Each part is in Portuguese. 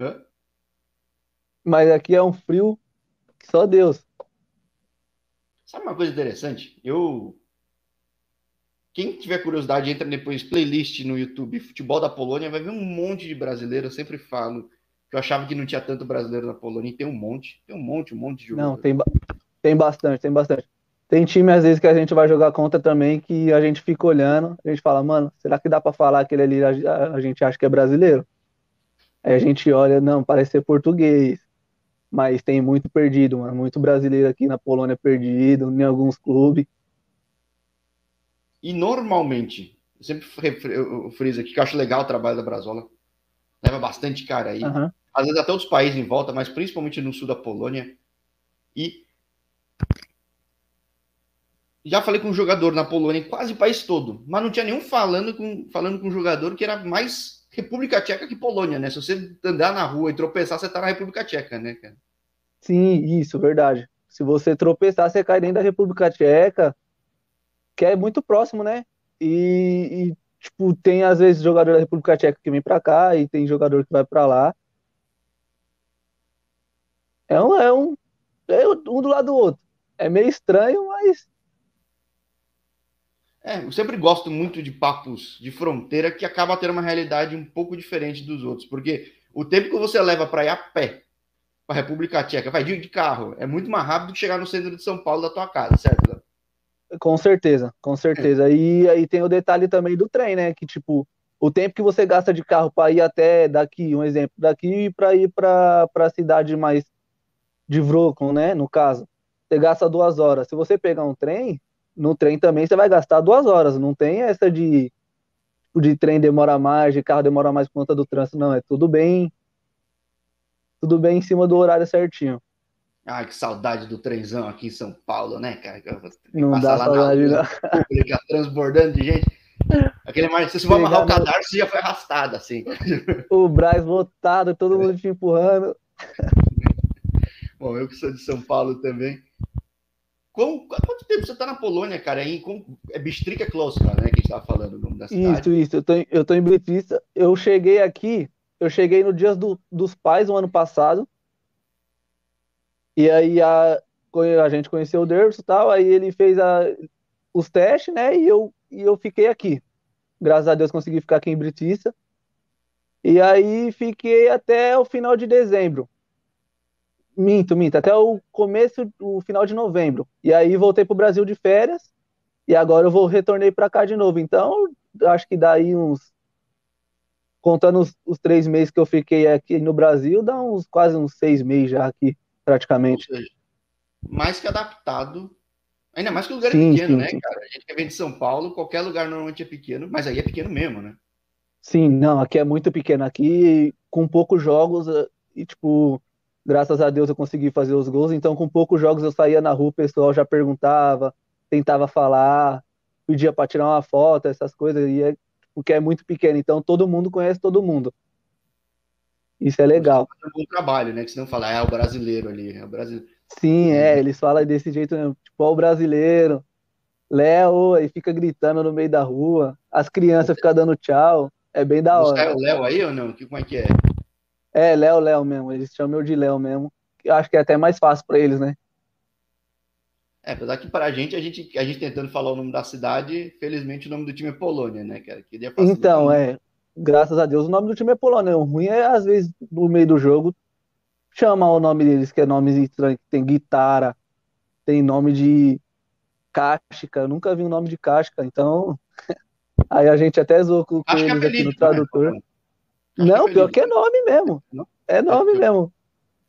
Hã? Mas aqui é um frio que só Deus. Sabe uma coisa interessante? Eu. Quem tiver curiosidade, entra depois playlist no YouTube Futebol da Polônia, vai ver um monte de brasileiro. Eu sempre falo que eu achava que não tinha tanto brasileiro na Polônia, e tem um monte, tem um monte, um monte de jogador. Não, tem, tem bastante, tem bastante. Tem time, às vezes, que a gente vai jogar contra também, que a gente fica olhando, a gente fala, mano, será que dá para falar aquele ali a, a gente acha que é brasileiro? Aí a gente olha, não, parece ser português. Mas tem muito perdido, mano. Muito brasileiro aqui na Polônia perdido, em alguns clubes. E normalmente, eu sempre friso aqui que eu acho legal o trabalho da Brasola. Leva bastante cara aí. Uhum. Às vezes até outros países em volta, mas principalmente no sul da Polônia. E já falei com um jogador na Polônia, em quase o país todo, mas não tinha nenhum falando com, falando com um jogador que era mais República Tcheca que Polônia, né? Se você andar na rua e tropeçar, você tá na República Tcheca, né, cara? Sim, isso, verdade. Se você tropeçar, você cai dentro da República Tcheca, que é muito próximo, né? E, e tipo, tem às vezes jogador da República Tcheca que vem para cá e tem jogador que vai para lá. É um, é um, é um do lado do outro. É meio estranho, mas é, eu sempre gosto muito de papos de fronteira que acaba tendo uma realidade um pouco diferente dos outros, porque o tempo que você leva para ir a pé para a República Tcheca, vai de carro, é muito mais rápido que chegar no centro de São Paulo da tua casa, certo? Com certeza, com certeza. É. E aí tem o detalhe também do trem, né? Que tipo, o tempo que você gasta de carro para ir até daqui, um exemplo, daqui para ir para a cidade mais de Vroclaw, né? No caso, você gasta duas horas. Se você pegar um trem, no trem também você vai gastar duas horas. Não tem essa de, de trem demora mais, de carro demora mais por conta do trânsito. Não, é tudo bem. Tudo bem em cima do horário certinho. Ah, que saudade do trenzão aqui em São Paulo, né, cara? Não dá saudade, na pública, transbordando de gente. Aquele mais, se você for amarrar o cadarço, já foi arrastado, assim. O Braz lotado, todo mundo te empurrando. Bom, eu que sou de São Paulo também. Com, quanto tempo você está na Polônia, cara? Em, com, é Bistrica Kloska, né? Que estava falando o nome da cidade. Isso, isso. Eu tô, eu tô em Bistrica. Eu cheguei aqui, eu cheguei no Dias do, dos Pais, no ano passado. E aí a, a gente conheceu o Derso e tal, aí ele fez a, os testes, né? E eu, e eu fiquei aqui. Graças a Deus consegui ficar aqui em Britiça. E aí fiquei até o final de dezembro. Minto, minto, até o começo, o final de novembro. E aí voltei para o Brasil de férias e agora eu vou retornei para cá de novo. Então, acho que daí uns contando os, os, três meses que eu fiquei aqui no Brasil, dá uns quase uns seis meses já aqui, praticamente. Seja, mais que adaptado. Ainda mais que o lugar sim, é pequeno, sim, né, sim. cara? A gente que vem de São Paulo, qualquer lugar normalmente é pequeno, mas aí é pequeno mesmo, né? Sim, não, aqui é muito pequeno. Aqui, com poucos jogos, e tipo, graças a Deus eu consegui fazer os gols, então com poucos jogos eu saía na rua, o pessoal já perguntava, tentava falar, pedia para tirar uma foto, essas coisas, e é, porque é muito pequeno, então todo mundo conhece todo mundo. Isso é legal. É um bom trabalho, né? Que senão fala, ah, é o brasileiro ali, é o brasileiro. Sim, é, eles falam desse jeito, tipo, ó, o brasileiro, Léo, e fica gritando no meio da rua, as crianças ficam dando tchau, é bem da hora. Você é o Léo aí ou não? Como é que é? É, Léo, Léo mesmo. Eles chamam de Léo mesmo. Eu acho que é até mais fácil para eles, né? É, apesar que para a gente, a gente, a gente tentando falar o nome da cidade, felizmente o nome do time é Polônia, né, cara? Queria então, é. Graças a Deus o nome do time é Polônia. O ruim é, às vezes, no meio do jogo, chamar o nome deles, que é nome estranho, tem guitarra, tem nome de Cáxica. Eu nunca vi um nome de Cáxica, então. Aí a gente até zoou com, com eles aqui no né? tradutor. Né? Não, pior que é nome mesmo. É nome eu, mesmo.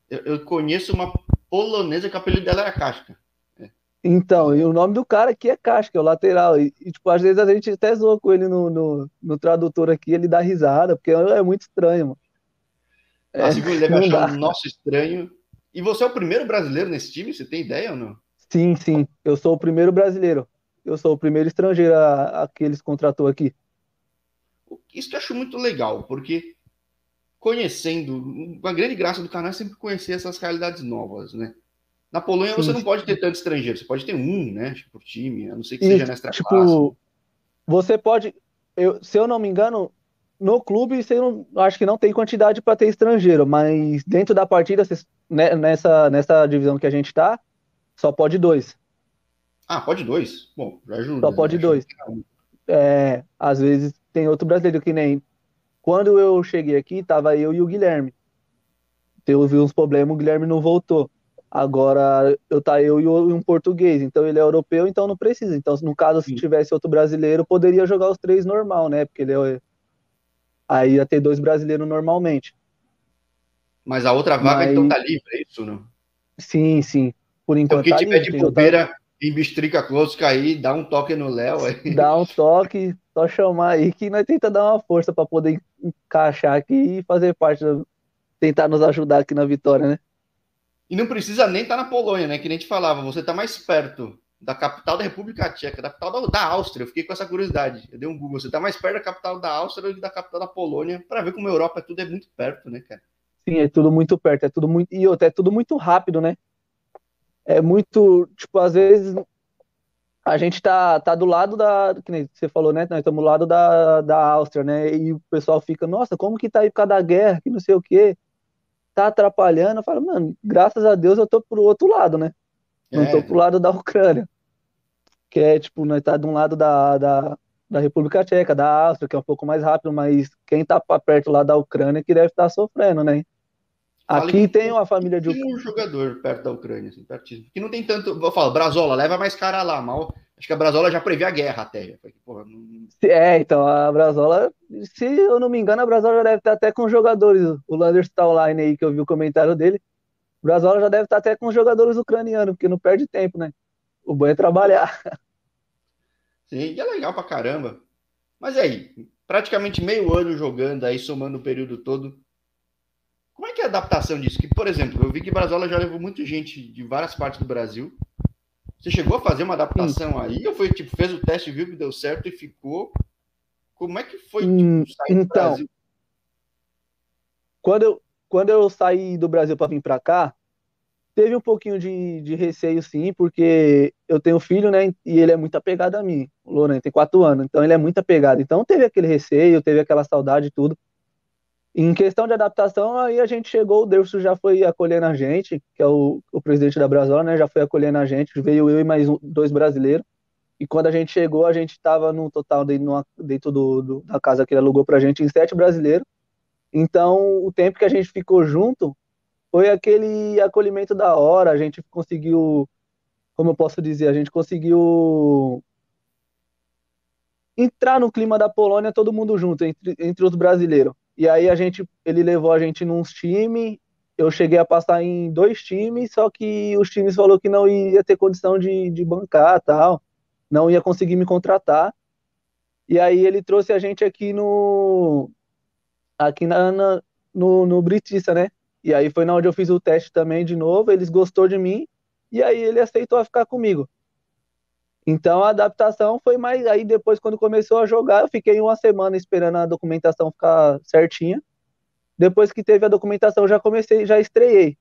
Eu, eu, conheço uma polonesa que o apelido dela era Casca. É. Então, e o nome do cara aqui é Casca, é o lateral. E, e, tipo, às vezes a gente até zoa com ele no, no, no tradutor aqui, ele dá risada, porque é, é muito estranho, mano. É, assim ele deve achar um nosso estranho. E você é o primeiro brasileiro nesse time? Você tem ideia ou não? Sim, sim. Eu sou o primeiro brasileiro. Eu sou o primeiro estrangeiro a, a que eles contratou aqui. Isso que eu acho muito legal, porque conhecendo, a grande graça do canal é sempre conhecer essas realidades novas, né? Na Polônia Sim. você não pode ter tanto estrangeiro, você pode ter um, né, por time, a não ser que seja nesta tipo, classe. Você pode, eu, se eu não me engano, no clube, você não, acho que não tem quantidade para ter estrangeiro, mas dentro da partida, né, nessa, nessa divisão que a gente está, só pode dois. Ah, pode dois? Bom, já ajuda. Só pode dois. É, às vezes tem outro brasileiro que nem. Quando eu cheguei aqui, tava eu e o Guilherme. Teve uns problemas, o Guilherme não voltou. Agora eu tá eu e um português, então ele é europeu, então não precisa. Então, no caso, se tivesse outro brasileiro, poderia jogar os três normal, né? Porque ele é. Aí ia ter dois brasileiros normalmente. Mas a outra vaga Mas... então tá livre, é isso, não? Sim, sim. Por enquanto. Então, quem tá tiver livre, de bobeira outra... em Bistrica Close cair, dá um toque no Léo. Dá um toque, só chamar aí que nós tenta dar uma força para poder encaixar aqui e fazer parte, da... tentar nos ajudar aqui na vitória, né? E não precisa nem estar tá na Polônia, né? Que nem gente falava, você está mais perto da capital da República Tcheca, da capital da, Áustria. Eu fiquei com essa curiosidade. Eu dei um Google. Você está mais perto da capital da Áustria do que da capital da Polônia, para ver como a Europa tudo é muito perto, né, cara? Sim, é tudo muito perto, é tudo muito. E outra, é tudo muito rápido, né? É muito. Tipo, às vezes a gente tá, tá do lado da. Que nem você falou, né? Nós estamos do lado da, da Áustria, né? E o pessoal fica, nossa, como que tá aí por causa da guerra, que não sei o quê tá atrapalhando, eu falo, mano, graças a Deus eu tô pro outro lado, né? Não é. tô pro lado da Ucrânia. Que é, tipo, nós tá de um lado da, da, da República Tcheca, da Áustria, que é um pouco mais rápido, mas quem tá perto lá da Ucrânia que deve estar tá sofrendo, né? Aqui tem uma família de. Um jogador perto da Ucrânia, assim, pertíssimo. Que não tem tanto. Vou falar, Brazola, leva mais cara lá, mal. Acho que a Brazola já prevê a guerra até. Porra, não... É, então, a Brazola, se eu não me engano, a Brazola já deve estar até com jogadores. O Landers tá online aí, que eu vi o comentário dele. O Brazola já deve estar até com jogadores ucranianos, porque não perde tempo, né? O bom é trabalhar. Sim, e é legal pra caramba. Mas aí, praticamente meio ano jogando aí, somando o período todo. Como é que é a adaptação disso? Que, por exemplo, eu vi que Brazola já levou muita gente de várias partes do Brasil. Você chegou a fazer uma adaptação aí? Ou foi tipo, fez o teste, viu que deu certo e ficou? Como é que foi tipo, hum, sair então, do Brasil? Quando eu, quando eu saí do Brasil para vir para cá, teve um pouquinho de, de receio, sim, porque eu tenho filho, né? E ele é muito apegado a mim. O Lorena tem quatro anos, então ele é muito apegado. Então teve aquele receio, teve aquela saudade e tudo. Em questão de adaptação, aí a gente chegou, o Derso já foi acolhendo a gente, que é o, o presidente da Brasola, né? Já foi acolhendo a gente, veio eu e mais um, dois brasileiros. E quando a gente chegou, a gente estava no total dentro, dentro do, do, da casa que ele alugou pra gente em sete brasileiros. Então, o tempo que a gente ficou junto foi aquele acolhimento da hora, a gente conseguiu, como eu posso dizer, a gente conseguiu entrar no clima da Polônia todo mundo junto, entre, entre os brasileiros. E aí a gente, ele levou a gente nos times. Eu cheguei a passar em dois times, só que os times falou que não ia ter condição de, de bancar tal, não ia conseguir me contratar. E aí ele trouxe a gente aqui no aqui na, na no, no Britissa, né? E aí foi na onde eu fiz o teste também de novo, eles gostou de mim e aí ele aceitou ficar comigo. Então a adaptação foi mais. Aí depois, quando começou a jogar, eu fiquei uma semana esperando a documentação ficar certinha. Depois que teve a documentação, já comecei, já estreiei.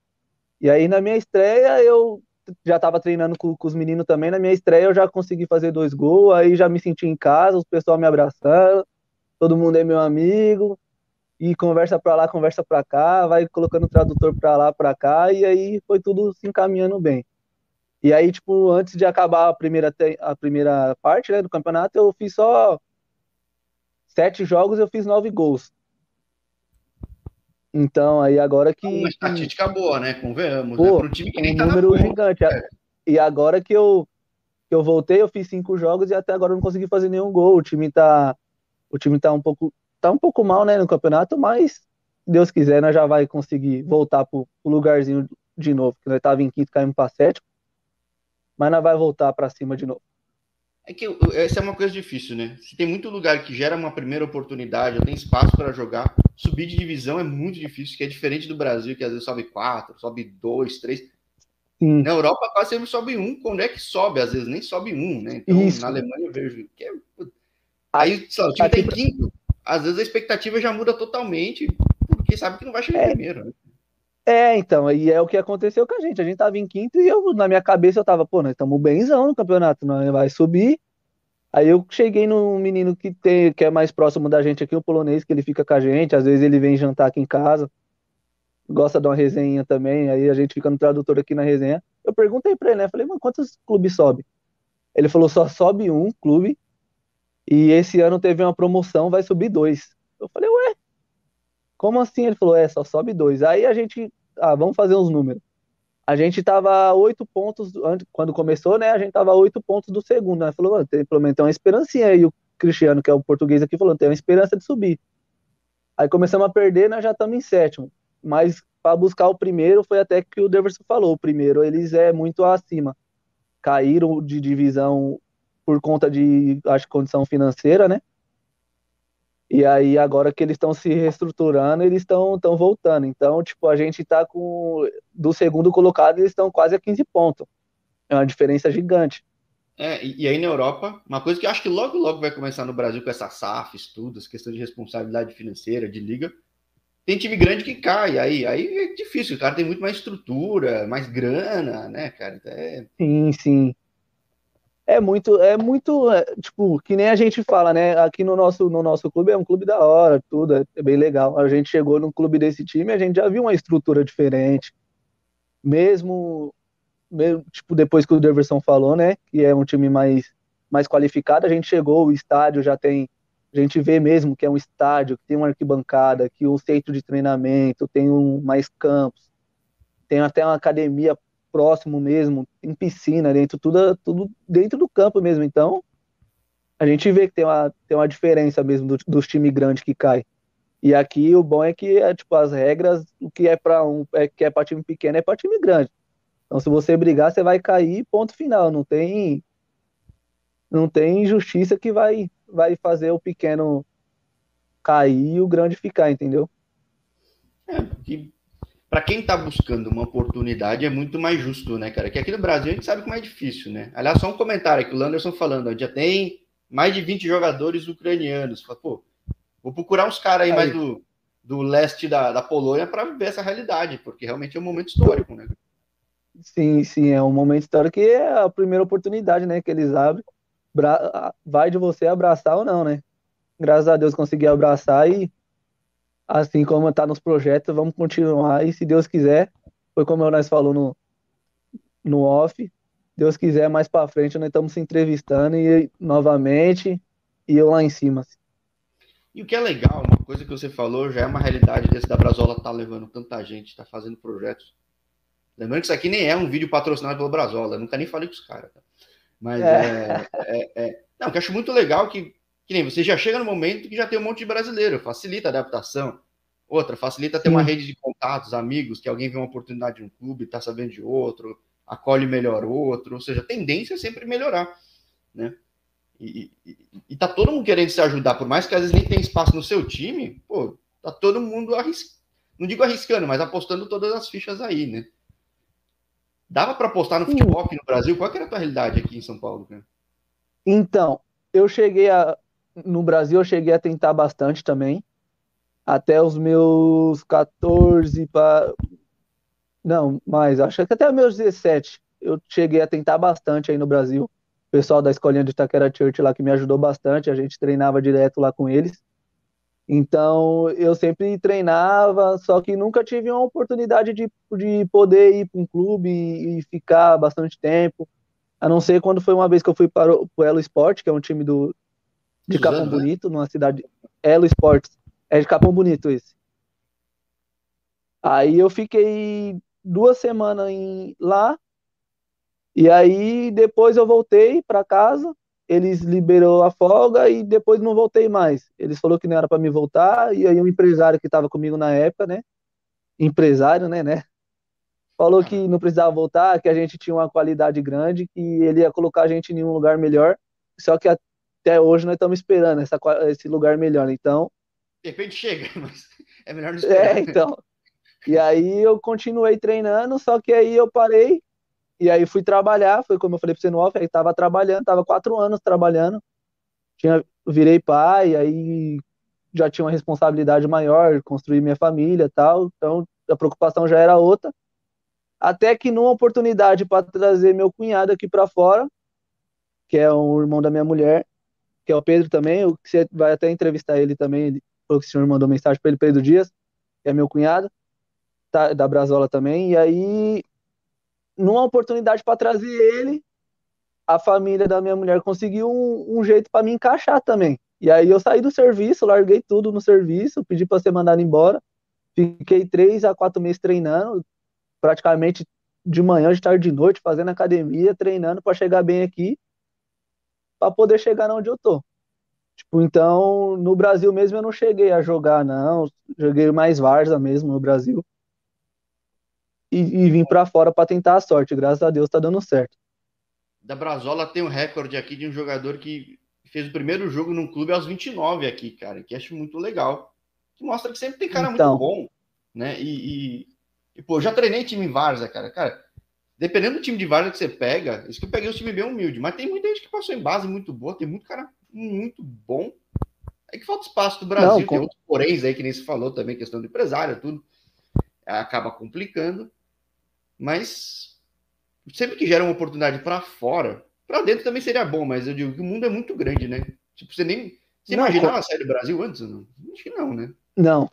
E aí na minha estreia eu já estava treinando com, com, os meninos também. Na minha estreia eu já consegui fazer dois gols, aí já me senti em casa, o pessoal me abraçando, todo mundo é meu amigo. E conversa para lá, conversa para cá, vai colocando o tradutor para lá, para cá, e aí foi tudo se encaminhando bem. E aí, tipo, antes de acabar a primeira, a primeira parte né, do campeonato, eu fiz só sete jogos, eu fiz nove gols. Então, aí agora que. Uma estatística boa, né? Convenhamos. Pô, né? um time que nem um tá número gigante. É. E agora que eu, que eu voltei, eu fiz cinco jogos e até agora eu não consegui fazer nenhum gol. O time tá. O time tá um pouco. Tá um pouco mal, né, no campeonato, mas Deus quiser, nós já vai conseguir voltar pro, pro lugarzinho de novo. Que nós tava em quinto, caímos pra sétimo mas não vai voltar para cima de novo. É que essa é uma coisa difícil, né? Se tem muito lugar que gera uma primeira oportunidade, tem espaço para jogar, subir de divisão é muito difícil, que é diferente do Brasil, que às vezes sobe quatro, sobe dois, três. Sim. Na Europa quase sempre sobe um, quando é que sobe? Às vezes nem sobe um, né? Então Isso. na Alemanha eu vejo que é... Aí, só, o time tem quinto, às vezes a expectativa já muda totalmente, porque sabe que não vai chegar é. primeiro, né? É, então, e é o que aconteceu com a gente. A gente tava em quinto e eu, na minha cabeça, eu tava, pô, nós estamos benzão no campeonato, nós vai subir. Aí eu cheguei num menino que tem, que é mais próximo da gente aqui, o polonês, que ele fica com a gente, às vezes ele vem jantar aqui em casa, gosta de uma resenha também, aí a gente fica no tradutor aqui na resenha. Eu perguntei pra ele, né? Falei, mano, quantos clubes sobe? Ele falou, só sobe um clube, e esse ano teve uma promoção, vai subir dois. Eu falei, ué, como assim? Ele falou, é, só sobe dois. Aí a gente, ah, vamos fazer uns números. A gente tava oito pontos, quando começou, né? A gente tava oito pontos do segundo, né? Falou, tem, pelo menos tem uma esperancinha aí. O Cristiano, que é o português aqui, falou, tem uma esperança de subir. Aí começamos a perder, nós já estamos em sétimo. Mas para buscar o primeiro foi até que o Deverson falou. O primeiro, eles é muito acima. Caíram de divisão por conta de, acho, condição financeira, né? E aí, agora que eles estão se reestruturando, eles estão voltando. Então, tipo, a gente tá com. Do segundo colocado, eles estão quase a 15 pontos. É uma diferença gigante. É, e aí na Europa, uma coisa que eu acho que logo, logo vai começar no Brasil com essa SAF, tudo, essa questão de responsabilidade financeira, de liga. Tem time grande que cai, aí, aí é difícil, o cara tem muito mais estrutura, mais grana, né, cara? É... Sim, sim é muito, é muito, é, tipo, que nem a gente fala, né? Aqui no nosso, no nosso clube é um clube da hora, tudo, é, é bem legal. A gente chegou num clube desse time, a gente já viu uma estrutura diferente. Mesmo, mesmo tipo, depois que o Deverson falou, né? Que é um time mais, mais qualificado, a gente chegou, o estádio já tem. A gente vê mesmo que é um estádio, que tem uma arquibancada, que o centro de treinamento, tem um, mais campos, tem até uma academia próximo mesmo, em piscina, dentro, tudo, tudo dentro do campo mesmo. Então, a gente vê que tem uma, tem uma diferença mesmo do, dos times grandes que cai. E aqui o bom é que é, tipo, as regras, o que é para um, é que é para time pequeno é para time grande. Então, se você brigar, você vai cair, ponto final. Não tem não tem injustiça que vai vai fazer o pequeno cair e o grande ficar, entendeu? É, que para quem está buscando uma oportunidade é muito mais justo, né, cara? Que aqui no Brasil a gente sabe como é difícil, né? Aliás, só um comentário aqui, o Landerson falando, já tem mais de 20 jogadores ucranianos. Fala, pô, vou procurar uns caras aí, aí, mais do, do leste da, da Polônia para ver essa realidade, porque realmente é um momento histórico, né? Sim, sim, é um momento histórico que é a primeira oportunidade, né, que eles abrem. Vai de você abraçar ou não, né? Graças a Deus consegui abraçar e assim como está nos projetos, vamos continuar. E se Deus quiser, foi como nós falou no, no off, Deus quiser, mais para frente, nós estamos se entrevistando e novamente e eu lá em cima. Assim. E o que é legal, uma coisa que você falou, já é uma realidade desse da Brasola tá levando tanta gente, está fazendo projetos. Lembrando que isso aqui nem é um vídeo patrocinado pela Brasola, nunca nem falei com os caras. Tá? Mas é. É, é, é, Não, que eu acho muito legal que que nem você já chega no momento que já tem um monte de brasileiro, facilita a adaptação. Outra, facilita ter uma rede de contatos, amigos, que alguém vê uma oportunidade de um clube, tá sabendo de outro, acolhe melhor outro, ou seja, a tendência é sempre melhorar, né? E, e, e tá todo mundo querendo se ajudar, por mais que às vezes nem tenha espaço no seu time, pô, tá todo mundo arriscando, não digo arriscando, mas apostando todas as fichas aí, né? Dava para apostar no futebol aqui no Brasil? Qual que era a tua realidade aqui em São Paulo, cara? Então, eu cheguei a, no Brasil eu cheguei a tentar bastante também. Até os meus 14 para. Não, mais, acho que até os meus 17 eu cheguei a tentar bastante aí no Brasil. O pessoal da escolinha de Itaquera Church lá que me ajudou bastante, a gente treinava direto lá com eles. Então eu sempre treinava, só que nunca tive uma oportunidade de, de poder ir para um clube e, e, ficar bastante tempo. A não ser quando foi uma vez que eu fui para o Elo Sport, que é um time do, de Capão né? Bonito, numa cidade. Elo Esportes. É de Capão Bonito esse. Aí eu fiquei duas semanas em, lá. E aí depois eu voltei para casa. Eles liberou a folga e depois não voltei mais. Eles falou que não era para me voltar. E aí um empresário que estava comigo na época, né? Empresário, né, né? Falou que não precisava voltar, que a gente tinha uma qualidade grande, que ele ia colocar a gente em um lugar melhor. Só que até hoje nós estamos esperando essa, esse lugar melhor. Então. De repente chega, mas é melhor não esperar. É, então. E aí eu continuei treinando, só que aí eu parei e aí fui trabalhar, foi como eu falei para você no off, aí tava trabalhando, tava quatro anos trabalhando, tinha, virei pai, aí já tinha uma responsabilidade maior, construir minha família tal, então a preocupação já era outra. Até que numa oportunidade para trazer meu cunhado aqui para fora, que é um irmão da minha mulher, que é o Pedro também, o que você vai até entrevistar ele também, falou que o senhor mandou mensagem para ele, Pedro Dias, que é meu cunhado, tá, da Brasola também, e aí, numa oportunidade para trazer ele, a família da minha mulher conseguiu um, um jeito para me encaixar também. E aí eu saí do serviço, larguei tudo no serviço, pedi para ser mandado embora, fiquei três a quatro meses treinando, praticamente de manhã, de tarde, de noite, fazendo academia, treinando para chegar bem aqui, para poder chegar onde eu tô. Tipo, então, no Brasil mesmo eu não cheguei a jogar, não. Joguei mais Varsa mesmo no Brasil. E, e vim para fora para tentar a sorte. Graças a Deus tá dando certo. Da Brasola tem um recorde aqui de um jogador que fez o primeiro jogo num clube aos 29 aqui, cara, que acho muito legal. Que mostra que sempre tem cara então, muito bom, né? E, e, e, pô, já treinei time em Varsa, cara. Cara, dependendo do time de Varsa que você pega, isso que eu peguei o time bem humilde, mas tem muita gente que passou em base muito boa, tem muito cara muito bom. É que falta espaço do Brasil, Não, tem outros poréns aí que nem se falou também, questão do empresário, tudo. Acaba complicando. Mas sempre que gera uma oportunidade para fora, para dentro também seria bom, mas eu digo que o mundo é muito grande, né? Tipo, você nem. Você não, imaginava sair do Brasil antes? Não? Acho que não, né? Não.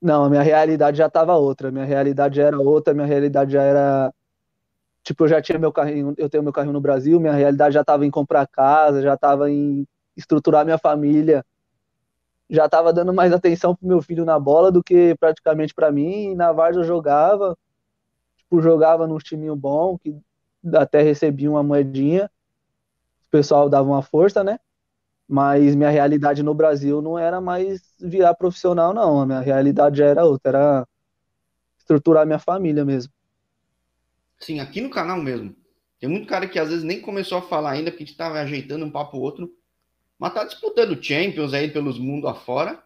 Não, a minha realidade já estava outra. Minha realidade já era outra, minha realidade já era tipo, eu já tinha meu carrinho, eu tenho meu carrinho no Brasil, minha realidade já estava em comprar casa, já estava em estruturar minha família, já estava dando mais atenção pro meu filho na bola do que praticamente para mim. E na Varsa eu jogava, tipo, jogava num timinho bom, que até recebia uma moedinha, o pessoal dava uma força, né? Mas minha realidade no Brasil não era mais virar profissional, não. A minha realidade já era outra, era estruturar minha família mesmo. Sim, aqui no canal mesmo. Tem muito cara que às vezes nem começou a falar ainda, porque a gente tava ajeitando um papo outro. Mas tá disputando Champions aí pelos mundos afora.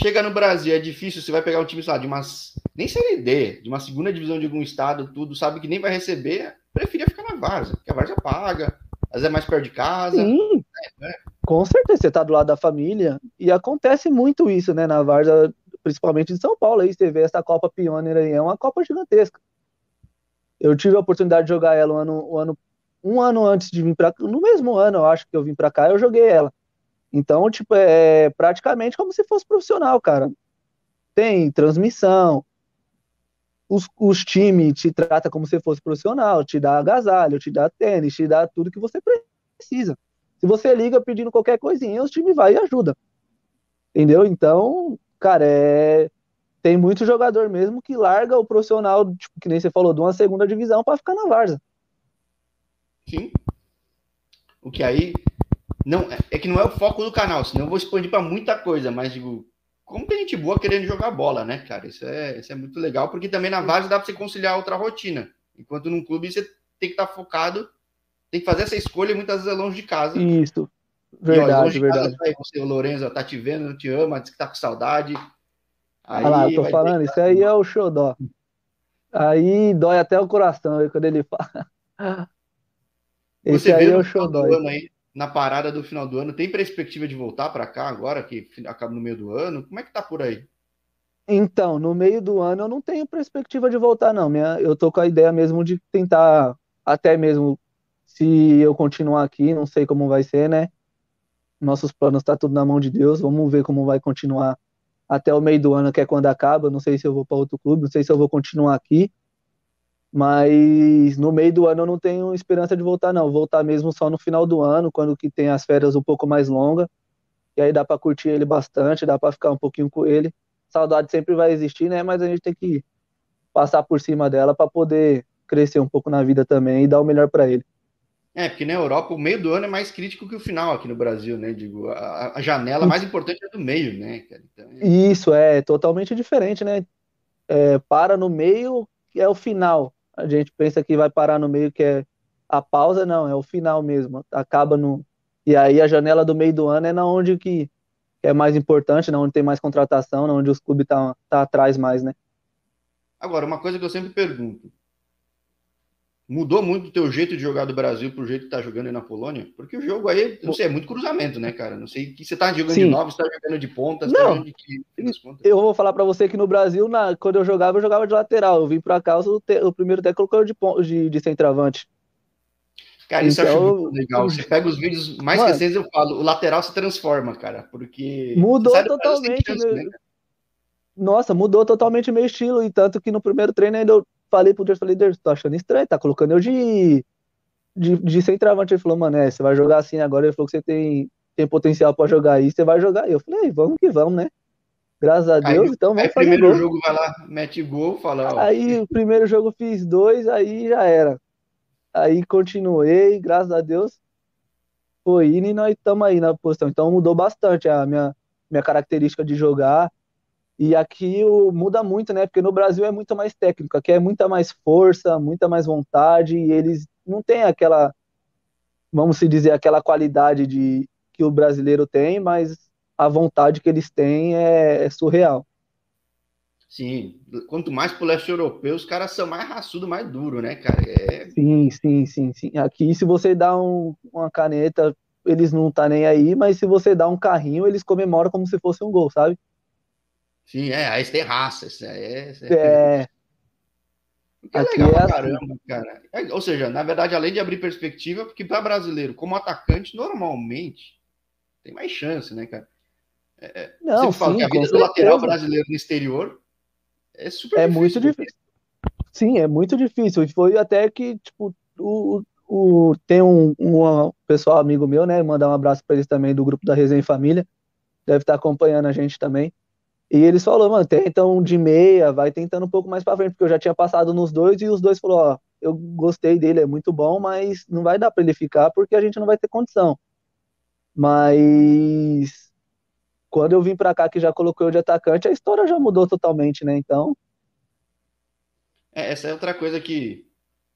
Chega no Brasil, é difícil, você vai pegar um time, sei lá, de umas. Nem Série D, de uma segunda divisão de algum estado, tudo, sabe que nem vai receber. Preferia ficar na Varsa, porque a Varsa paga, às vezes é mais perto de casa. Sim. Né? Com certeza, você tá do lado da família. E acontece muito isso, né, na Varsa, principalmente em São Paulo. Aí você vê essa Copa Pioneer aí, é uma Copa gigantesca. Eu tive a oportunidade de jogar ela um ano, um ano, um ano antes de vir para no mesmo ano, eu acho que eu vim para cá, eu joguei ela. Então, tipo, é praticamente como se fosse profissional, cara. Tem transmissão, os, os times te tratam como se fosse profissional, te dá agasalho, te dá tênis, te dá tudo que você precisa. Se você liga pedindo qualquer coisinha, os times vai e ajuda. Entendeu? Então, cara, é tem muito jogador mesmo que larga o profissional, tipo, que nem você falou, de uma segunda divisão para ficar na Varsa. Sim. O que aí não é que não é o foco do canal, senão eu vou expandir para muita coisa, mas digo, como tem gente boa querendo jogar bola, né, cara? Isso é, isso é muito legal, porque também na Varsa dá para você conciliar outra rotina. Enquanto num clube você tem que estar tá focado, tem que fazer essa escolha e muitas vezes é longe de casa. Isso. Verdade, e, ó, verdade. Casa, você, o Lorenzo, tá te vendo, te ama, diz que tá com saudade. Aí Olha lá, tô falando, isso aí é o xodó. Aí dói até o coração quando ele fala. Esse Você aí é o xodó. Aí, na parada do final do ano, tem perspectiva de voltar para cá agora, que acaba no meio do ano? Como é que tá por aí? Então, no meio do ano eu não tenho perspectiva de voltar, não. Minha, eu tô com a ideia mesmo de tentar, até mesmo se eu continuar aqui, não sei como vai ser, né? Nossos planos tá tudo na mão de Deus. Vamos ver como vai continuar até o meio do ano, que é quando acaba. Não sei se eu vou para outro clube, não sei se eu vou continuar aqui. Mas no meio do ano eu não tenho esperança de voltar, não. Voltar mesmo só no final do ano, quando que tem as férias um pouco mais longas. E aí dá para curtir ele bastante, dá para ficar um pouquinho com ele. Saudade sempre vai existir, né? Mas a gente tem que passar por cima dela para poder crescer um pouco na vida também e dar o melhor para ele. É, porque na Europa o meio do ano é mais crítico que o final aqui no Brasil, né? Digo, a, a janela mais importante é do meio, né? Então, é... Isso, é totalmente diferente, né? É, para no meio, que é o final. A gente pensa que vai parar no meio, que é a pausa, não, é o final mesmo. Acaba no. E aí a janela do meio do ano é na onde que é mais importante, na onde tem mais contratação, na onde os clubes tá, tá atrás mais, né? Agora, uma coisa que eu sempre pergunto: Mudou muito o teu jeito de jogar do Brasil pro jeito que tá jogando aí na Polônia? Porque o jogo aí, não sei, é muito cruzamento, né, cara? Não sei que você tá jogando Sim. de nove, você tá jogando de ponta, tá não. Tá de Eu vou falar para você que no Brasil, na, quando eu jogava, eu jogava de lateral. Eu vim pra cá, o, te, o primeiro até colocou de, de, de centroavante. Cara, isso então, eu acho muito legal. Você pega os vídeos mais mano, recentes, eu falo, o lateral se transforma, cara, porque... Mudou totalmente, chance, meu... né? Nossa, mudou totalmente meu estilo, e tanto que no primeiro treino ainda eu falei pro Deus, falei, Deus, tô achando estranho, tá colocando eu de, de, de centroavante. Ele falou, mano, é, você vai jogar assim agora, ele falou que você tem, tem potencial pra jogar aí, você vai jogar. E eu falei, vamos que vamos, né? Graças a Deus, aí, então vamos aí fazer primeiro gol. jogo vai lá, mete gol, fala... Ó, aí o primeiro jogo fiz dois, aí já era. Aí continuei, graças a Deus, foi indo e nós estamos aí na posição. Então mudou bastante a minha, minha característica de jogar. E aqui o, muda muito, né? Porque no Brasil é muito mais técnico, aqui é muita mais força, muita mais vontade, e eles não têm aquela, vamos se dizer, aquela qualidade de que o brasileiro tem, mas a vontade que eles têm é, é surreal. Sim, quanto mais pro leste europeu, os caras são mais raçudo, mais duro, né, cara? É... Sim, sim, sim, sim. Aqui, se você dá um, uma caneta, eles não tá nem aí, mas se você dá um carrinho, eles comemoram como se fosse um gol, sabe? Sim, é, aí tem raça, isso é... Isso é... é... é aqui legal é assim. caramba, cara. É, ou seja, na verdade, além de abrir perspectiva, porque para brasileiro, como atacante, normalmente tem mais chance, né, cara? É, é não, sim, fala que a vida do lateral brasileiro no exterior é super é difícil. muito difícil. Sim, é muito difícil. Foi até que, tipo, o, o, tem um, um pessoal amigo meu, né? Mandar um abraço para eles também do grupo da Resenha Família. Deve estar acompanhando a gente também. E eles falaram, mano, tenta um de meia, vai tentando um pouco mais para frente, porque eu já tinha passado nos dois e os dois falou, ó, eu gostei dele, é muito bom, mas não vai dar para ele ficar porque a gente não vai ter condição. Mas quando eu vim para cá, que já colocou eu de atacante, a história já mudou totalmente, né? Então. É, essa é outra coisa que,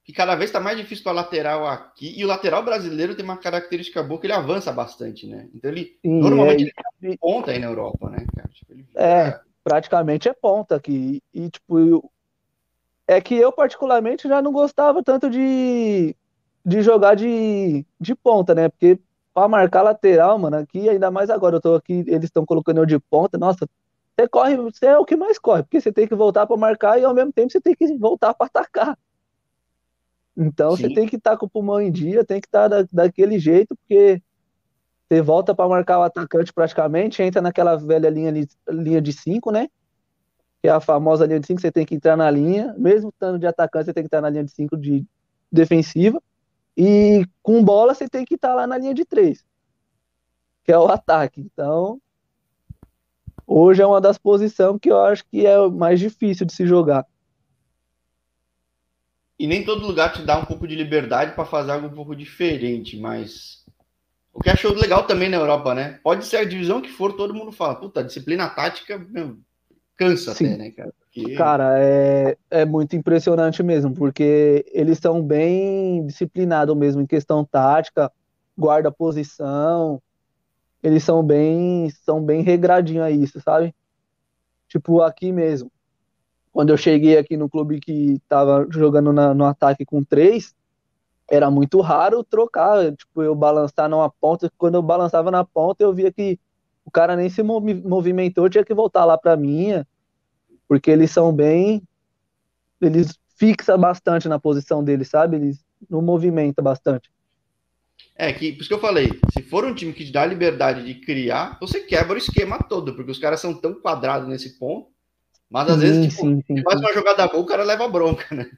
que cada vez está mais difícil para lateral aqui. E o lateral brasileiro tem uma característica boa que ele avança bastante, né? Então ele Sim, normalmente é, ele é ponta aí na Europa, né? Tipo, ele... É, praticamente é ponta aqui. E, tipo, eu... é que eu particularmente já não gostava tanto de, de jogar de, de ponta, né? Porque para marcar lateral, mano, aqui, ainda mais agora, eu tô aqui, eles estão colocando eu de ponta, nossa, você corre, você é o que mais corre, porque você tem que voltar para marcar e ao mesmo tempo você tem que voltar para atacar. Então Sim. você tem que estar tá com o pulmão em dia, tem que estar tá da, daquele jeito, porque você volta para marcar o atacante praticamente, entra naquela velha linha, linha de 5, né? Que é a famosa linha de 5, você tem que entrar na linha, mesmo estando de atacante, você tem que estar na linha de 5 de defensiva. E com bola você tem que estar tá lá na linha de três, que é o ataque. Então, hoje é uma das posições que eu acho que é mais difícil de se jogar. E nem todo lugar te dá um pouco de liberdade para fazer algo um pouco diferente, mas o que achou legal também na Europa, né? Pode ser a divisão que for, todo mundo fala, puta, disciplina tática meu, cansa Sim. até, né, cara? Porque... Cara, é, é muito impressionante mesmo, porque eles são bem disciplinados mesmo em questão tática, guarda posição, eles são bem, são bem regradinhos a isso, sabe? Tipo, aqui mesmo, quando eu cheguei aqui no clube que tava jogando na, no ataque com três, era muito raro trocar, tipo, eu balançar numa ponta, quando eu balançava na ponta, eu via que o cara nem se movimentou, tinha que voltar lá para minha, porque eles são bem. Eles fixam bastante na posição deles, sabe? Eles não movimentam bastante. É, que, por isso que eu falei, se for um time que te dá a liberdade de criar, você quebra o esquema todo, porque os caras são tão quadrados nesse ponto, mas às sim, vezes, tipo, sim, sim, faz uma jogada boa, o cara leva bronca, né?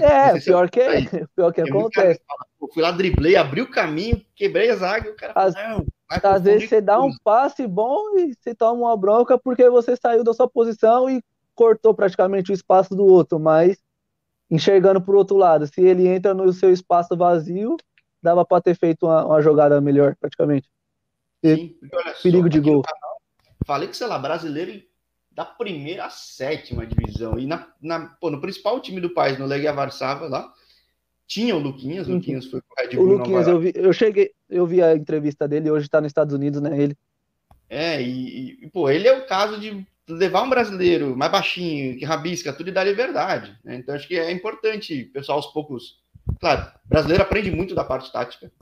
É, pior que, é, pior que é acontece. Fala, fui lá, driblei, abri o caminho, quebrei a zaga, e o cara As, não, Às vezes você dá um passe bom e você toma uma bronca porque você saiu da sua posição e cortou praticamente o espaço do outro, mas enxergando por outro lado, se ele entra no seu espaço vazio, dava para ter feito uma, uma, jogada melhor, praticamente. Sim, perigo de gol. Canal, falei que, sei lá, brasileiro da primeira à sétima divisão. E na, na, pô, no principal time do país, no Legia Varsava, lá, tinha o Luquinhas, o Luquinhas foi com o Red Bull. O Luquinhas, eu, vi, eu cheguei, eu vi a entrevista dele, hoje está nos Estados Unidos, né? Ele. É, e, e, pô, ele é o caso de levar um brasileiro mais baixinho, que rabisca tudo e dar liberdade. Né? Então acho que é importante, pessoal, aos poucos. Claro, brasileiro aprende muito da parte tática,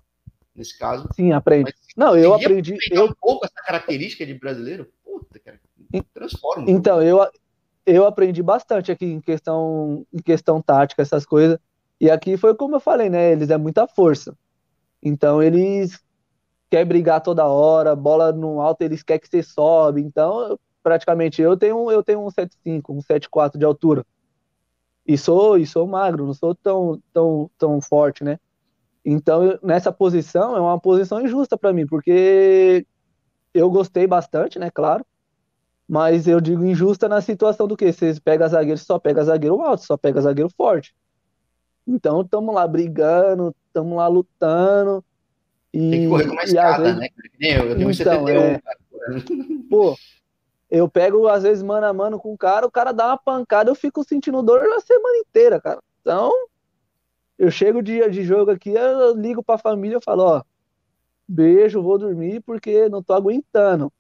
nesse caso. Sim, aprende. Não, eu aprendi. Eu um pouco essa característica de brasileiro. Puta, cara, transforma. Então, eu, eu aprendi bastante aqui em questão, em questão tática, essas coisas. E aqui foi como eu falei, né? Eles é muita força. Então eles quer brigar toda hora, bola no alto, eles querem que você sobe. Então, praticamente eu tenho eu tenho um 7.5, um 7.4 de altura. E sou e sou magro, não sou tão tão tão forte, né? Então, nessa posição é uma posição injusta para mim, porque eu gostei bastante, né, claro. Mas eu digo injusta na situação do que você pega zagueiro, só pega zagueiro alto, só pega zagueiro forte. Então, estamos lá brigando, estamos lá lutando. E, Tem que correr com uma escada, vezes... né? Eu, eu tenho então, 71, é... Pô, eu pego, às vezes, mano a mano com o cara, o cara dá uma pancada, eu fico sentindo dor a semana inteira, cara. Então, eu chego dia de jogo aqui, eu ligo pra família e falo, ó, beijo, vou dormir porque não tô aguentando.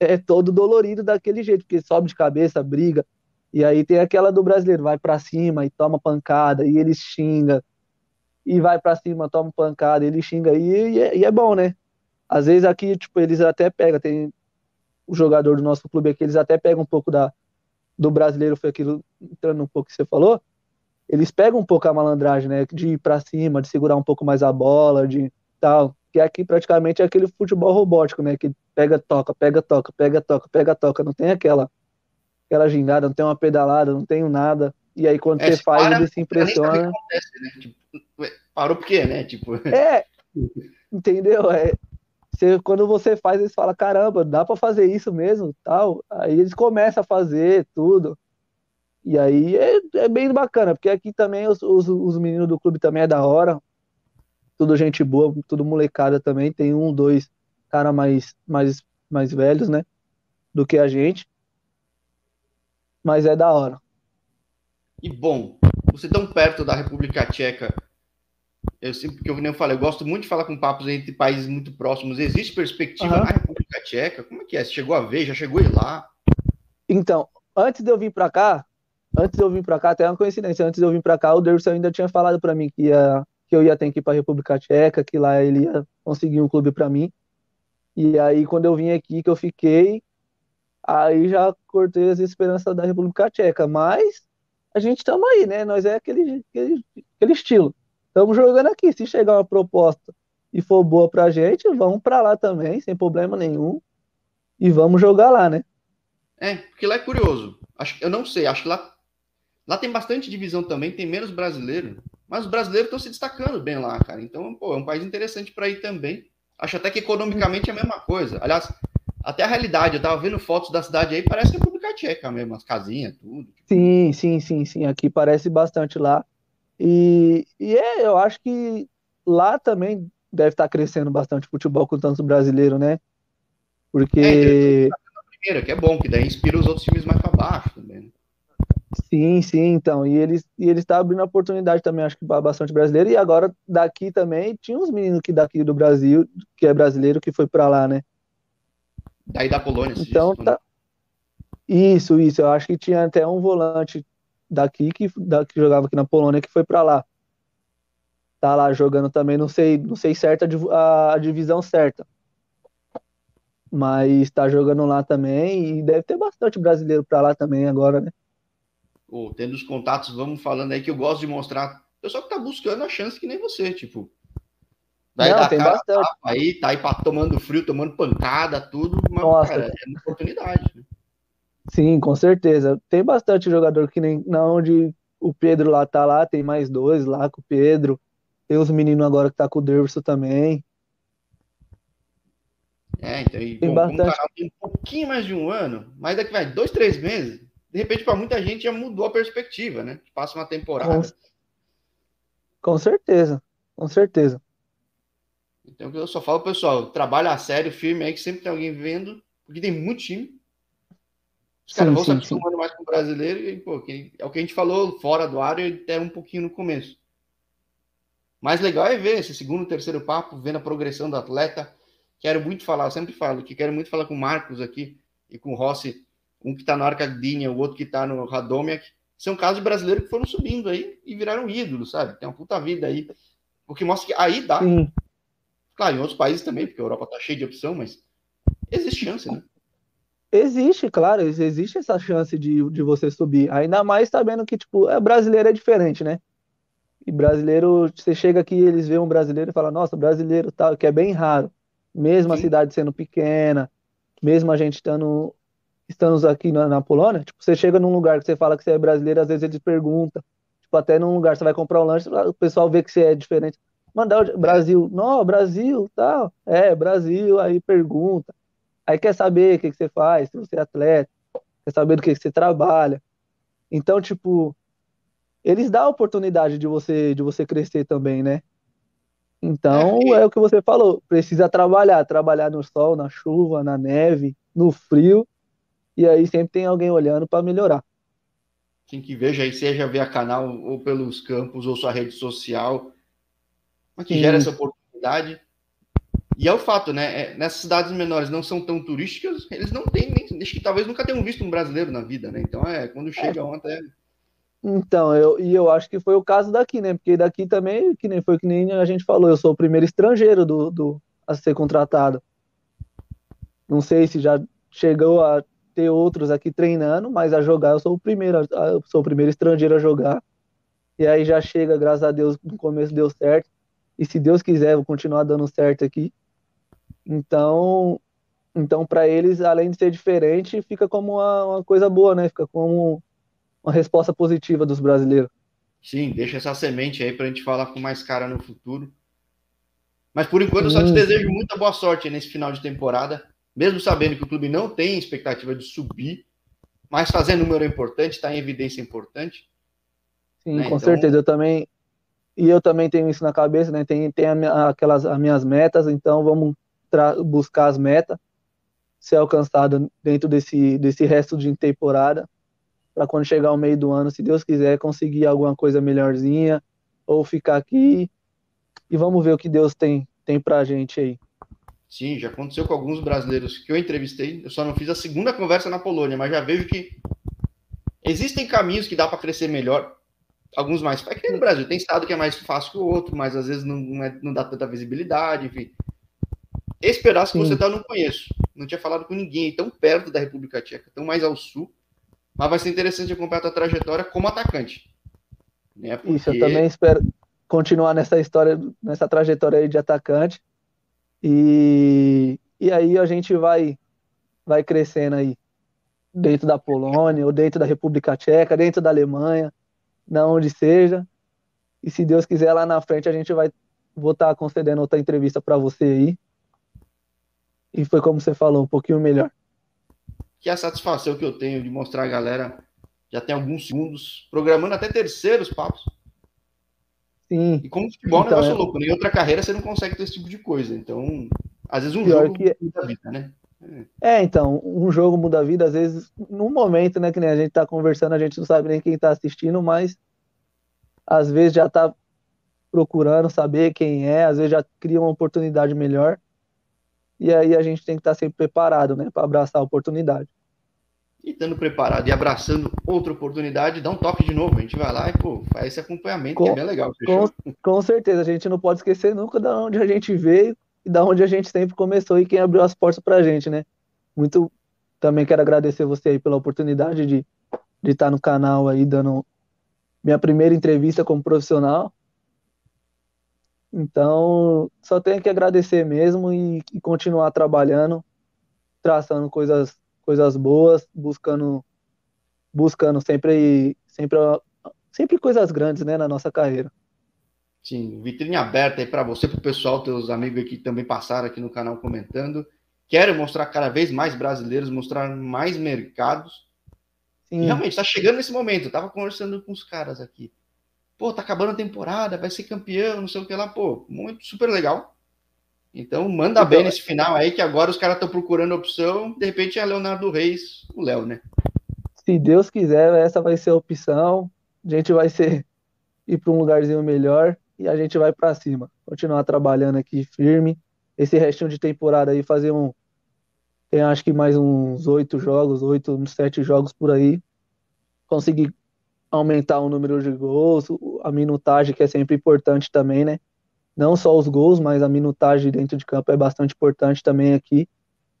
É todo dolorido daquele jeito, porque sobe de cabeça, briga. E aí tem aquela do brasileiro, vai para cima e toma pancada, e ele xinga, e vai para cima, toma pancada, ele xinga, e, e, é, e, é, bom, né? Às vezes aqui, tipo, eles até pegam, tem o jogador do nosso clube aqui, eles até pegam um pouco da, do brasileiro, foi aquilo, entrando um pouco que você falou, eles pegam um pouco a malandragem, né? De ir para cima, de segurar um pouco mais a bola, de tal. Que aqui praticamente é aquele futebol robótico, né? Que pega, toca, pega, toca, pega, toca, pega, toca. Não tem aquela aquela gingada, não tem uma pedalada, não tenho nada. E aí quando é, você faz, para, ele se impressiona. Acontece, né? tipo, parou por quê, né? Tipo... É, entendeu? É, você, quando você faz, eles falam, caramba, dá para fazer isso mesmo, tal. Aí eles começam a fazer tudo. E aí é, é bem bacana, porque aqui também os, os, os, meninos do clube também é da hora. Tudo gente boa, tudo molecada também. Tem um, dois cara mais, mais, mais velhos, né? Do que a gente. Mas é da hora. E bom, você tão perto da República Tcheca, eu sempre que eu nem falei, eu gosto muito de falar com papos entre países muito próximos. Existe perspectiva uhum. na República Tcheca? Como é que é? Você chegou a ver? Já chegou a ir lá? Então, antes de eu vir para cá, antes de eu vir para cá, até uma coincidência, antes de eu vir para cá, o Derson ainda tinha falado para mim que, ia, que eu ia ter que ir para a República Tcheca, que lá ele ia conseguir um clube para mim. E aí, quando eu vim aqui, que eu fiquei, aí já cortei as esperanças da República Tcheca. Mas a gente estamos aí, né? Nós é aquele, aquele, aquele estilo. Estamos jogando aqui. Se chegar uma proposta e for boa pra gente, vamos para lá também, sem problema nenhum. E vamos jogar lá, né? É, porque lá é curioso. Acho, eu não sei, acho que lá Lá tem bastante divisão também, tem menos brasileiro, mas os brasileiros estão se destacando bem lá, cara. Então, pô, é um país interessante para ir também. Acho até que economicamente é a mesma coisa. Aliás, até a realidade, eu tava vendo fotos da cidade aí, parece República Tcheca mesmo, as casinhas, tudo. Sim, sim, sim, sim. Aqui parece bastante lá. E, e é, eu acho que lá também deve estar tá crescendo bastante futebol com tantos brasileiros, né? Porque. É, então, primeira, que é bom, que daí inspira os outros times mais para baixo também. Né? Sim, sim, então. E eles e ele está abrindo a oportunidade também, acho que para bastante brasileiro. E agora daqui também tinha uns meninos que daqui do Brasil, que é brasileiro, que foi para lá, né? Daí da Polônia. Então isso, tá. Né? Isso, isso. Eu acho que tinha até um volante daqui que, da, que jogava aqui na Polônia que foi para lá. Tá lá jogando também, não sei, não sei certa a, a divisão certa. Mas está jogando lá também e deve ter bastante brasileiro para lá também agora, né? Ou tendo os contatos, vamos falando aí que eu gosto de mostrar. Pessoal que tá buscando a chance que nem você, tipo. Daí Não, tem cara, bastante. Tá, aí tá aí pra, tomando frio, tomando pancada, tudo, mas Nossa. cara, é uma oportunidade. Né? Sim, com certeza. Tem bastante jogador que nem na onde o Pedro lá tá lá, tem mais dois lá com o Pedro. Tem os meninos agora que tá com o Derviso também. É, então, e, tem bom, bastante... canal tem um pouquinho mais de um ano, mas daqui vai dois, três meses, de repente, para muita gente já mudou a perspectiva, né? Passa uma temporada. Com, com certeza, com certeza. Então, eu só falo, pessoal, trabalha a sério, firme aí, que sempre tem alguém vendo, porque tem muito time. Os caras vão se acostumando mais com o brasileiro, e, pô, que, é o que a gente falou fora do ar e até um pouquinho no começo. Mais legal é ver esse segundo, terceiro papo, vendo a progressão do atleta. Quero muito falar, eu sempre falo que quero muito falar com o Marcos aqui e com o Rossi um que está no Arcadinha, o outro que está no Radomiak, são casos de brasileiros que foram subindo aí e viraram ídolos, sabe? Tem uma puta vida aí. Porque mostra que aí dá. Sim. Claro, em outros países também, porque a Europa tá cheia de opção, mas existe chance, né? Existe, claro, existe essa chance de, de você subir. Ainda mais sabendo que, tipo, é, brasileiro é diferente, né? E brasileiro, você chega aqui, eles veem um brasileiro e falam, nossa, brasileiro tal, que é bem raro. Mesmo Sim. a cidade sendo pequena, mesmo a gente estando, estamos aqui na, na, Polônia, tipo, você chega num lugar que você fala que você é brasileiro, às vezes eles perguntam. Tipo, até num lugar você vai comprar um lanche, o pessoal vê que você é diferente. Mandar o Brasil, não, Brasil, tal. É, Brasil, aí pergunta. Aí quer saber o que, que você faz, se você é atleta, quer saber do que, que você trabalha. Então, tipo, eles dão a oportunidade de você de você crescer também, né? Então, é, é o que você falou, precisa trabalhar, trabalhar no sol, na chuva, na neve, no frio, e aí sempre tem alguém olhando para melhorar. Quem que veja aí, seja via canal ou pelos campos ou sua rede social, mas que Sim. gera essa oportunidade. E é o fato, né? É, nessas cidades menores não são tão turísticas, eles não têm nem. Acho que talvez nunca tenham visto um brasileiro na vida, né? Então é quando chega é. ontem. Então, eu, e eu acho que foi o caso daqui, né? Porque daqui também, que nem foi que nem a gente falou, eu sou o primeiro estrangeiro do, do a ser contratado. Não sei se já chegou a ter outros aqui treinando, mas a jogar eu sou o primeiro, eu sou o primeiro estrangeiro a jogar. E aí já chega, graças a Deus, no começo deu certo. E se Deus quiser, vou continuar dando certo aqui. Então, então para eles, além de ser diferente, fica como uma, uma coisa boa, né? Fica como uma resposta positiva dos brasileiros. Sim, deixa essa semente aí para a gente falar com mais cara no futuro. Mas por enquanto eu só te desejo muita boa sorte nesse final de temporada, mesmo sabendo que o clube não tem expectativa de subir, mas fazer número é importante, está em evidência importante. Sim, né? com então... certeza. Eu também e eu também tenho isso na cabeça, né? Tem, tem a, aquelas as minhas metas, então vamos buscar as metas ser alcançada dentro desse desse resto de temporada para quando chegar o meio do ano, se Deus quiser, conseguir alguma coisa melhorzinha ou ficar aqui e vamos ver o que Deus tem tem pra gente aí. Sim, já aconteceu com alguns brasileiros que eu entrevistei. Eu só não fiz a segunda conversa na Polônia, mas já vejo que existem caminhos que dá para crescer melhor. Alguns mais. É que no Brasil tem estado que é mais fácil que o outro, mas às vezes não, não, é, não dá tanta visibilidade, enfim. Esse pedaço que você tá, eu não conheço. Não tinha falado com ninguém tão perto da República Tcheca, tão mais ao sul. Mas vai ser interessante acompanhar a tua trajetória como atacante. Né? Porque... Isso, eu também espero continuar nessa história, nessa trajetória aí de atacante. E, e aí a gente vai, vai crescendo aí dentro da Polônia, ou dentro da República Tcheca, dentro da Alemanha, da onde seja. E se Deus quiser, lá na frente a gente vai vou estar concedendo outra entrevista para você aí. E foi como você falou, um pouquinho melhor que é a satisfação que eu tenho de mostrar a galera já tem alguns segundos, programando até terceiros papos. Sim. E como futebol então, é um negócio é... louco, né? Em outra carreira você não consegue ter esse tipo de coisa. Então, às vezes um Pior jogo que... muda a vida, né? É. é. então, um jogo muda a vida, às vezes, num momento, né, que nem a gente tá conversando, a gente não sabe nem quem tá assistindo, mas às vezes já tá procurando saber quem é, às vezes já cria uma oportunidade melhor. E aí a gente tem que estar sempre preparado, né, para abraçar a oportunidade. E estando preparado e abraçando outra oportunidade, dá um toque de novo. A gente vai lá e pô, faz esse acompanhamento, com, que é bem legal. Com, com, certeza, a gente não pode esquecer nunca de onde a gente veio e da onde a gente sempre começou e quem abriu as portas para a gente, né? Muito também quero agradecer você aí pela oportunidade de, de estar no canal aí dando minha primeira entrevista como profissional. Então, só tenho que agradecer mesmo e, e continuar trabalhando, traçando coisas, coisas boas, buscando, buscando sempre, sempre, sempre coisas grandes, né, na nossa carreira. Sim, vitrine aberta aí para você, para o pessoal, teus amigos aqui que também passaram aqui no canal comentando. Quero mostrar cada vez mais brasileiros, mostrar mais mercados. Sim. E realmente, está chegando nesse momento. Eu estava conversando com os caras aqui pô, tá acabando a temporada, vai ser campeão, não sei o que lá, pô, muito super legal. Então, manda então, bem nesse final aí, que agora os caras estão procurando opção, de repente é Leonardo Reis, o Léo, né? Se Deus quiser, essa vai ser a opção. A gente vai ser ir para um lugarzinho melhor e a gente vai para cima. Continuar trabalhando aqui firme. Esse restinho de temporada aí, fazer um. Tem acho que mais uns oito jogos, oito, sete jogos por aí. Conseguir aumentar o número de gols, a minutagem, que é sempre importante também, né? Não só os gols, mas a minutagem dentro de campo é bastante importante também aqui.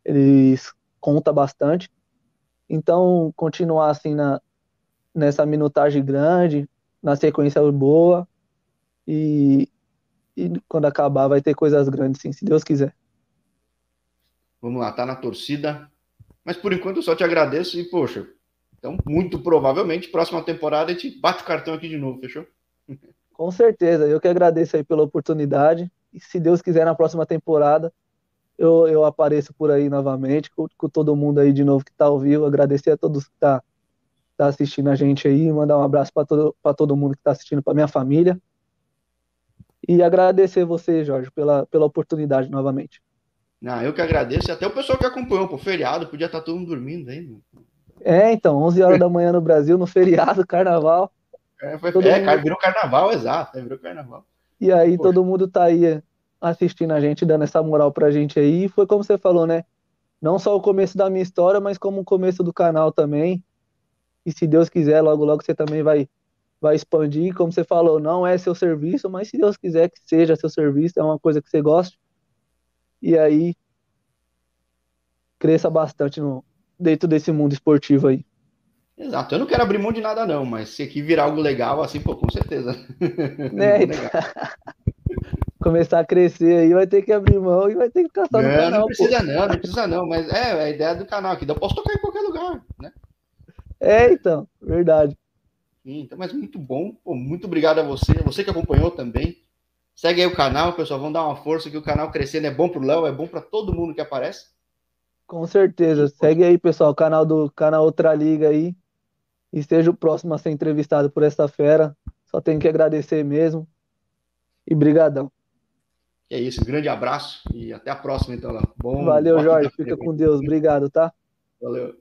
Eles conta bastante. Então, continuar assim na, nessa minutagem grande, na sequência boa, E, e quando acabar vai ter coisas grandes, sim, se Deus quiser. Vamos lá, tá na torcida. Mas por enquanto eu só te agradeço e, poxa, então muito provavelmente, próxima temporada a gente bate o cartão aqui de novo, fechou? Com certeza, eu que agradeço aí pela oportunidade. E se Deus quiser, na próxima temporada, eu, eu apareço por aí novamente, com, com todo mundo aí de novo que está ao vivo. Agradecer a todos que tá, tá assistindo a gente aí, mandar um abraço para todo, todo mundo que está assistindo, para minha família. E agradecer você, Jorge, pela, pela oportunidade novamente. Não, eu que agradeço, e até o pessoal que acompanhou, pô, feriado, podia estar tá todo mundo dormindo aí. É, então, 11 horas da manhã no Brasil, no feriado, carnaval. É, foi, é mundo... virou carnaval, exato, é, virou carnaval. E aí Poxa. todo mundo tá aí assistindo a gente, dando essa moral pra gente aí. E foi como você falou, né? Não só o começo da minha história, mas como o começo do canal também. E se Deus quiser, logo, logo você também vai, vai expandir. Como você falou, não é seu serviço, mas se Deus quiser que seja seu serviço, é uma coisa que você gosta. E aí, cresça bastante no, dentro desse mundo esportivo aí. Exato, eu não quero abrir mão de nada, não, mas se aqui virar algo legal, assim, pô, com certeza. Né? Começar a crescer aí, vai ter que abrir mão e vai ter que caçar não, no canal. Não precisa pô. não, não precisa não, mas é, é a ideia do canal aqui, eu posso tocar em qualquer lugar, né? É, então, verdade. Então, mas muito bom, pô, muito obrigado a você, você que acompanhou também. Segue aí o canal, pessoal, vamos dar uma força que o canal crescendo é bom pro Léo, é bom para todo mundo que aparece. Com certeza. Segue aí, pessoal, o canal do canal Outra Liga aí e seja o próximo a ser entrevistado por essa fera. Só tenho que agradecer mesmo. E brigadão. É isso, um grande abraço e até a próxima, então, lá. Bom, Valeu, Jorge. Fica com Deus. Obrigado, tá? Valeu.